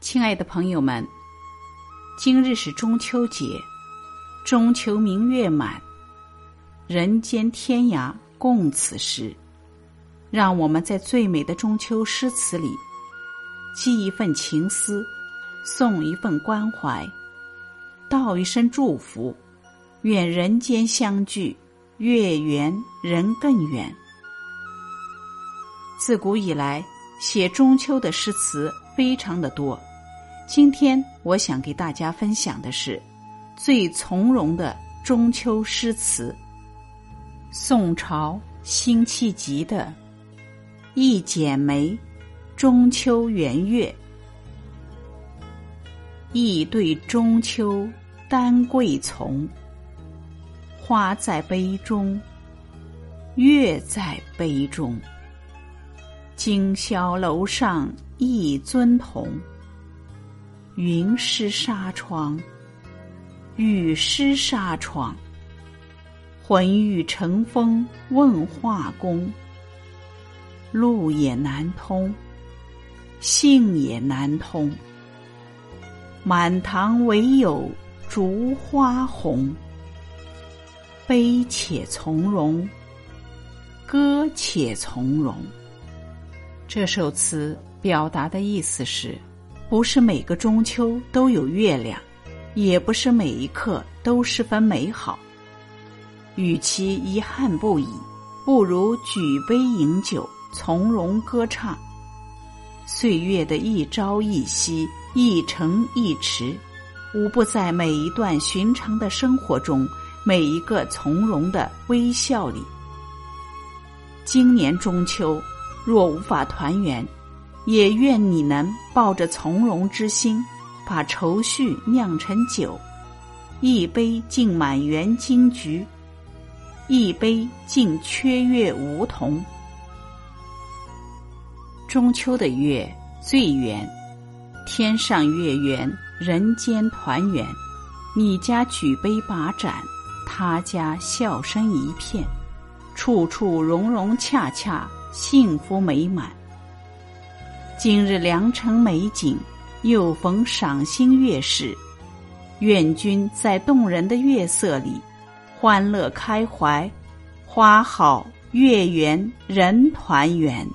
亲爱的朋友们，今日是中秋节，中秋明月满，人间天涯共此时。让我们在最美的中秋诗词里，寄一份情思，送一份关怀，道一声祝福，愿人间相聚，月圆人更圆。自古以来，写中秋的诗词非常的多。今天我想给大家分享的是最从容的中秋诗词——宋朝辛弃疾的《一剪梅·中秋圆月》。一对中秋丹桂丛，花在杯中，月在杯中。今宵楼上一尊同。云湿纱窗，雨湿纱窗。浑欲乘风问画工，路也难通，信也难通。满堂唯有烛花红。悲且从容，歌且从容。这首词表达的意思是。不是每个中秋都有月亮，也不是每一刻都十分美好。与其遗憾不已，不如举杯饮酒，从容歌唱。岁月的一朝一夕，一城一池，无不在每一段寻常的生活中，每一个从容的微笑里。今年中秋，若无法团圆。也愿你能抱着从容之心，把愁绪酿成酒，一杯敬满园金菊，一杯敬缺月梧桐。中秋的月最圆，天上月圆，人间团圆。你家举杯把盏，他家笑声一片，处处融融洽洽，幸福美满。今日良辰美景，又逢赏心月事，愿君在动人的月色里，欢乐开怀，花好月圆人团圆。